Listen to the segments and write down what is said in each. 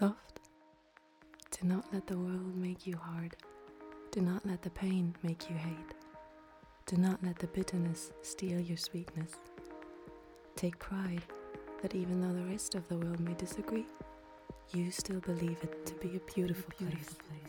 soft. Do not let the world make you hard. Do not let the pain make you hate. Do not let the bitterness steal your sweetness. Take pride that even though the rest of the world may disagree, you still believe it to be a beautiful, beautiful place.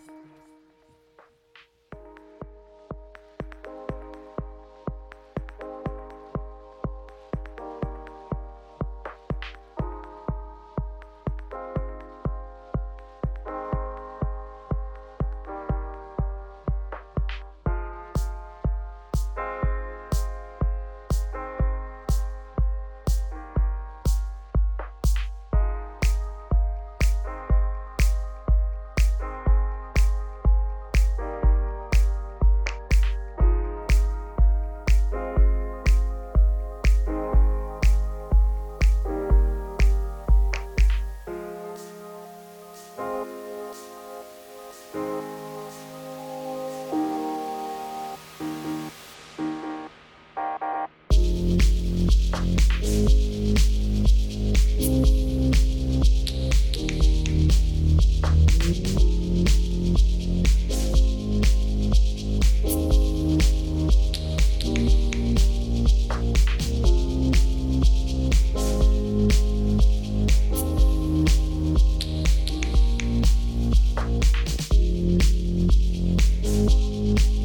you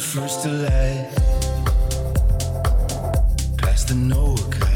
first to past the Noah bodies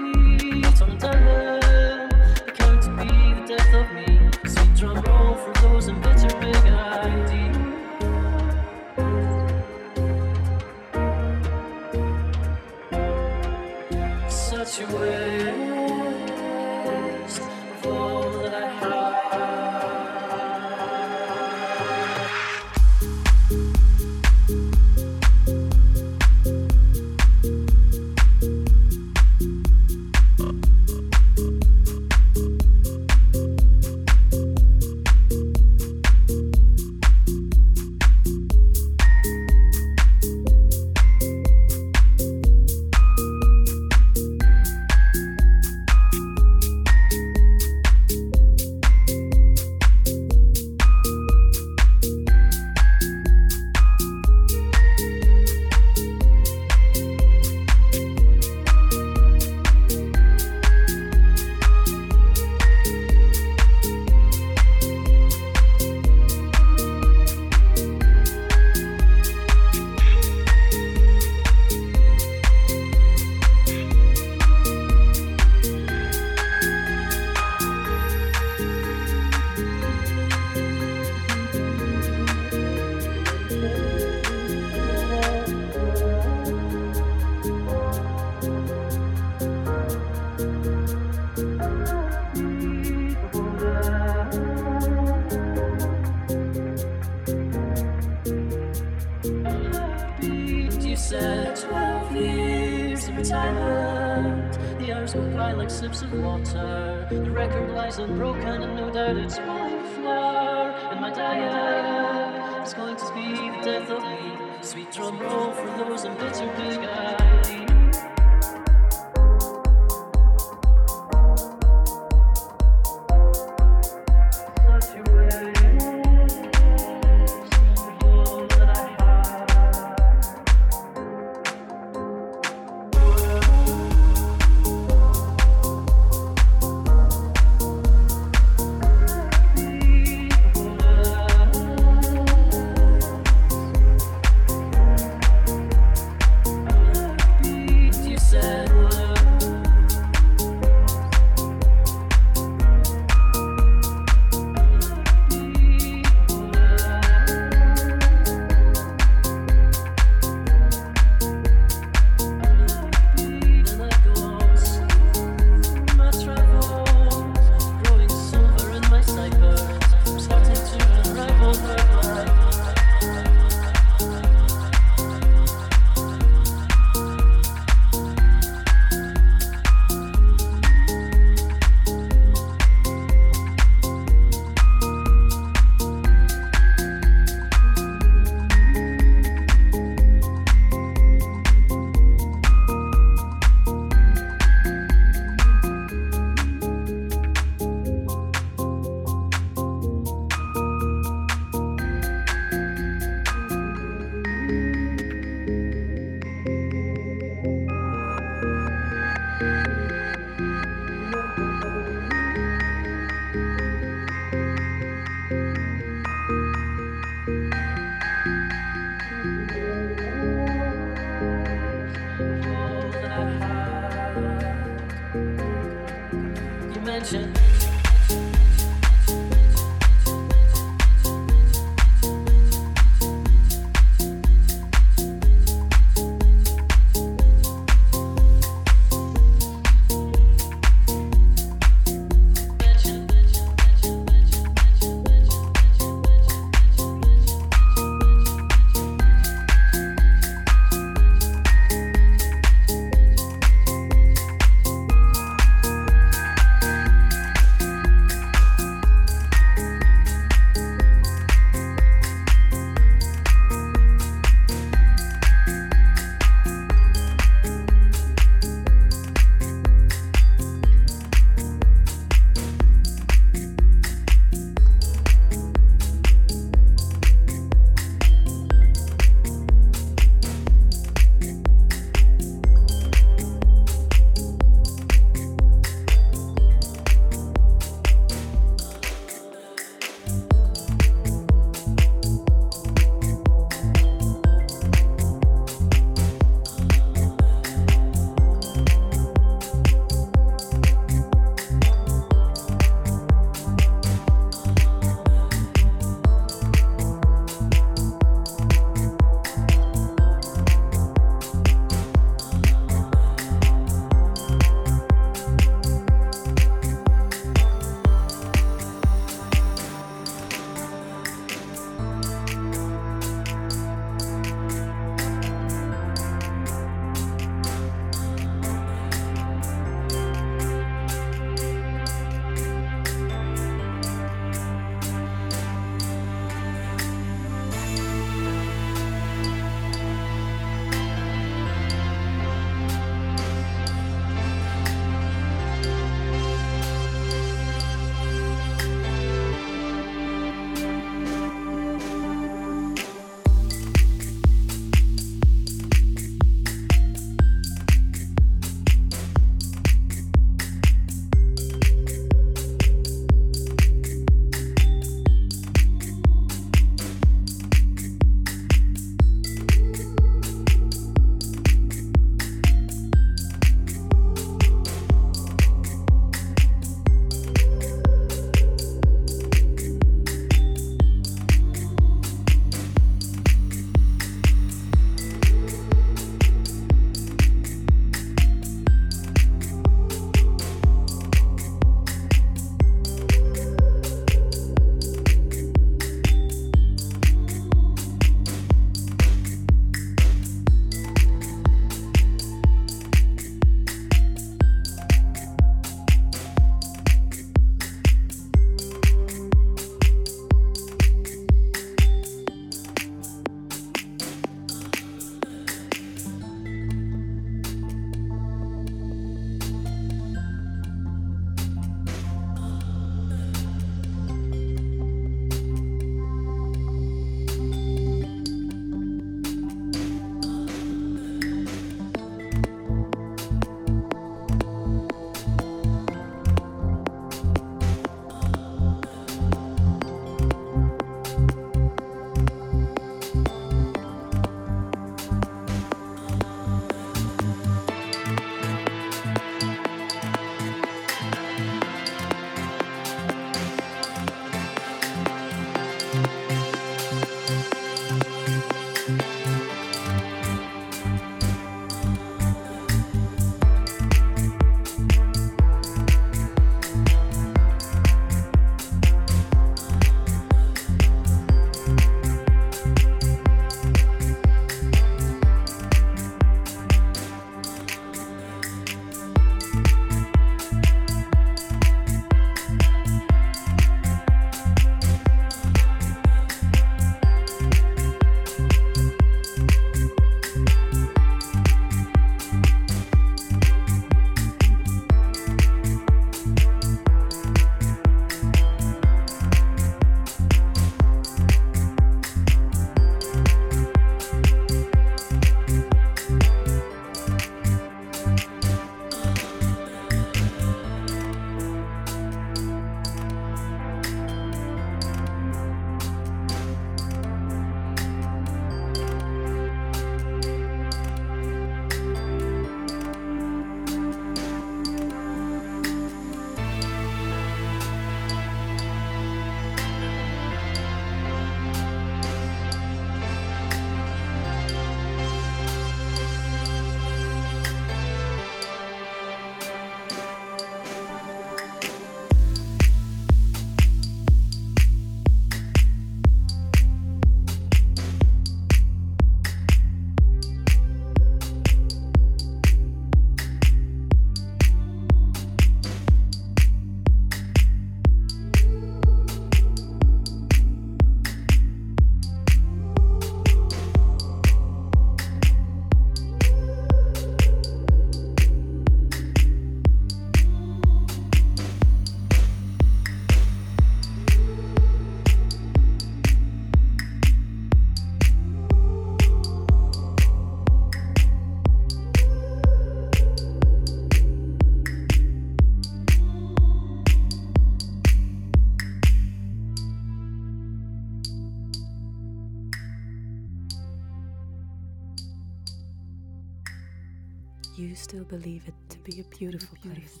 still believe it to be a beautiful, place.